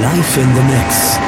Live in the Mix.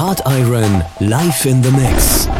Hard Iron live in the mix.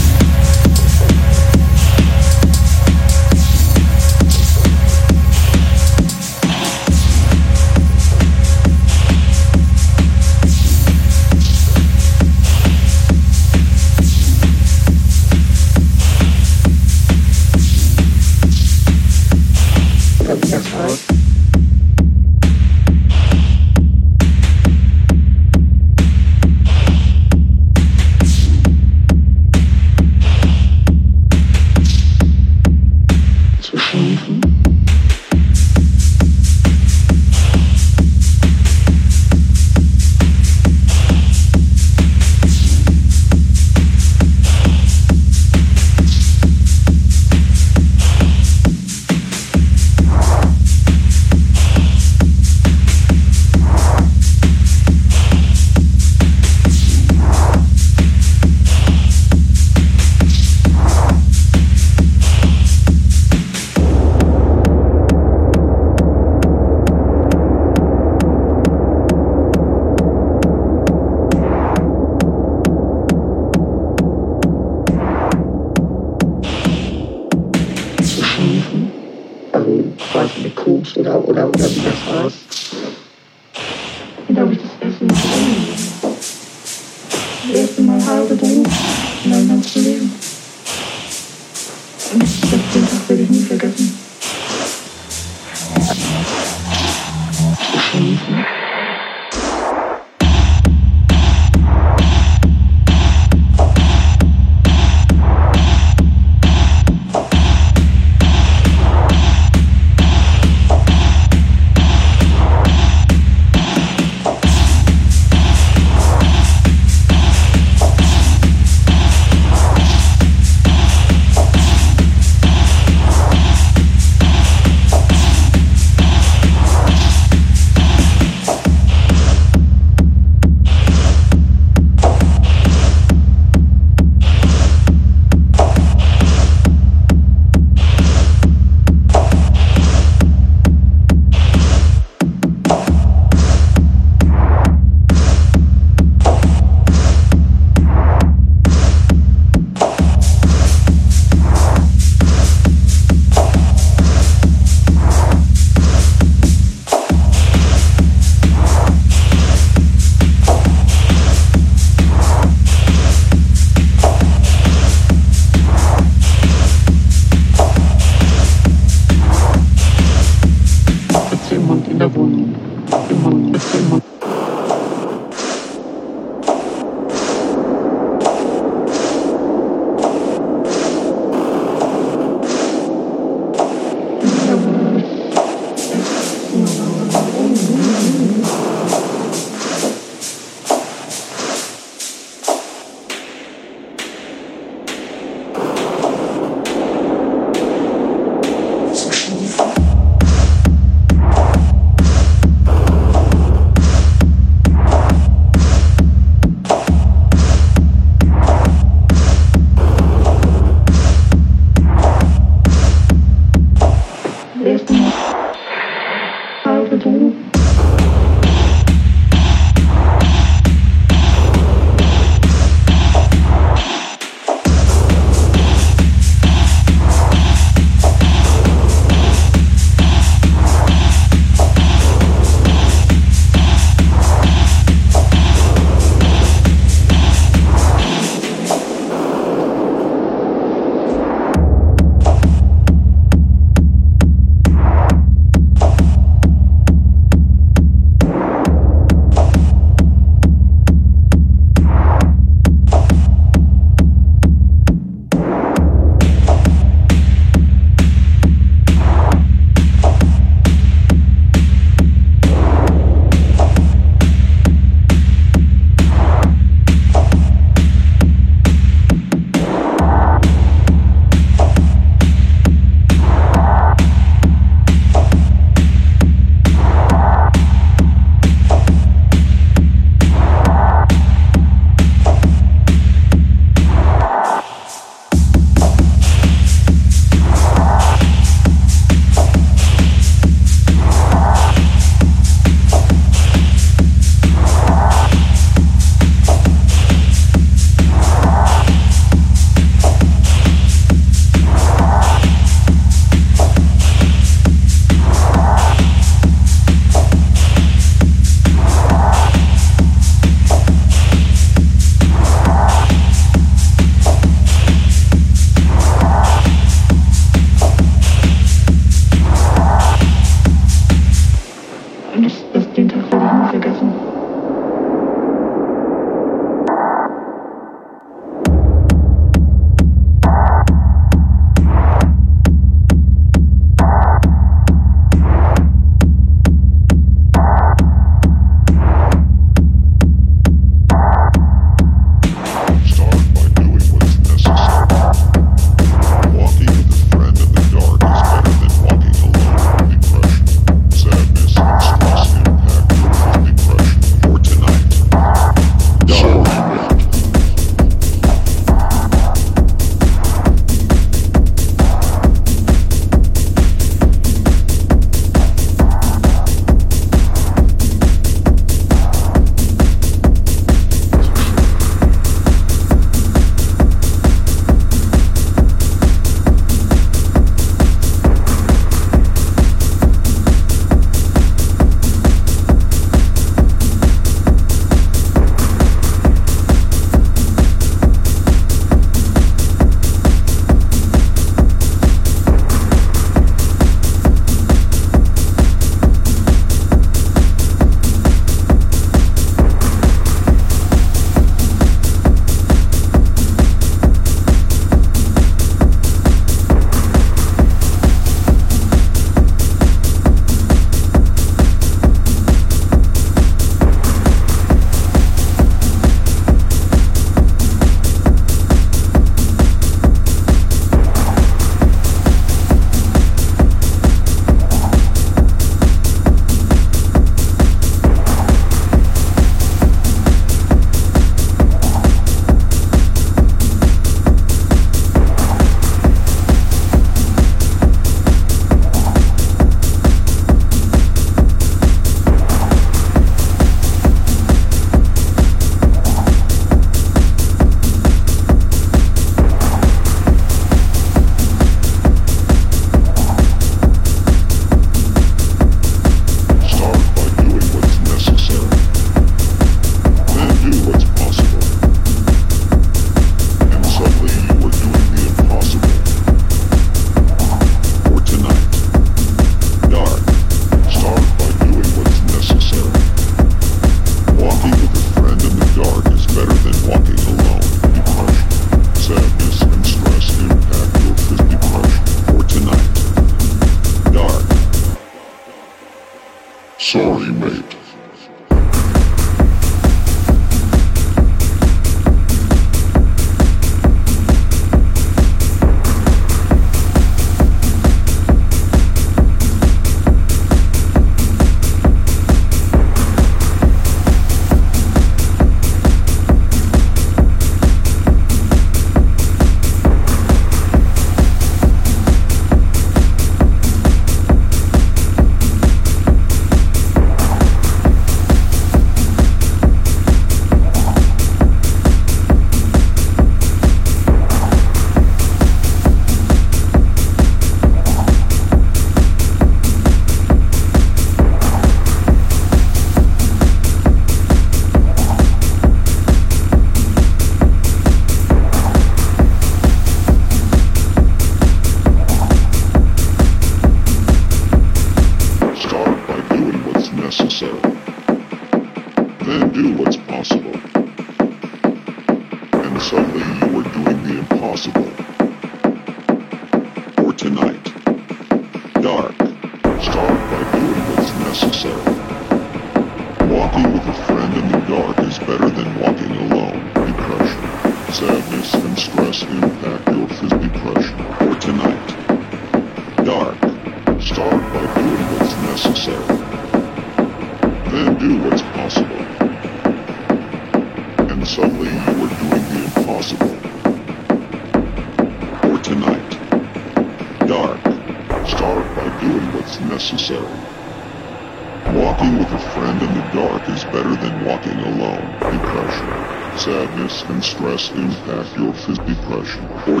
páginas.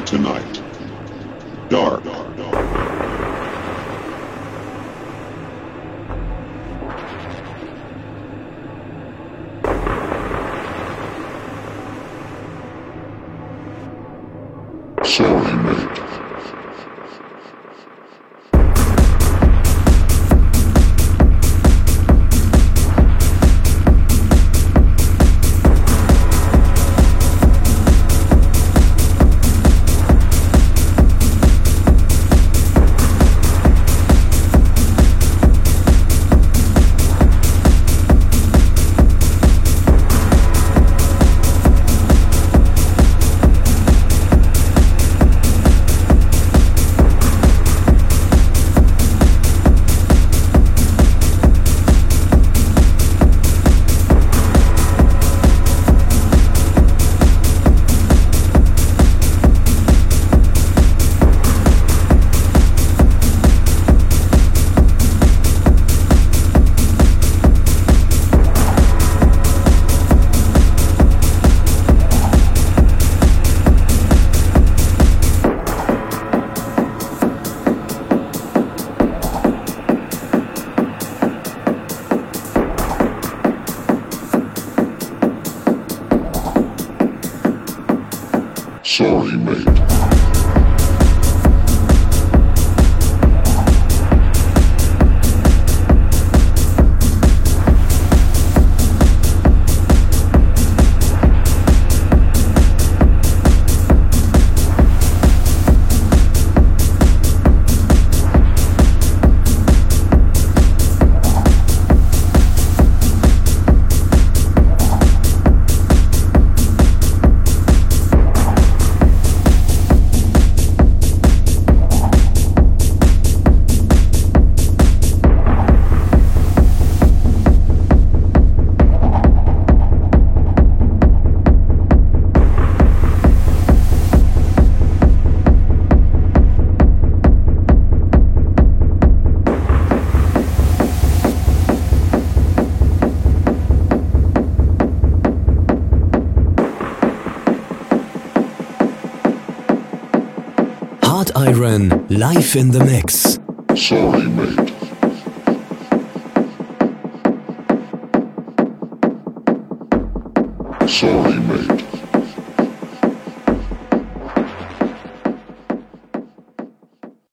Live in the mix.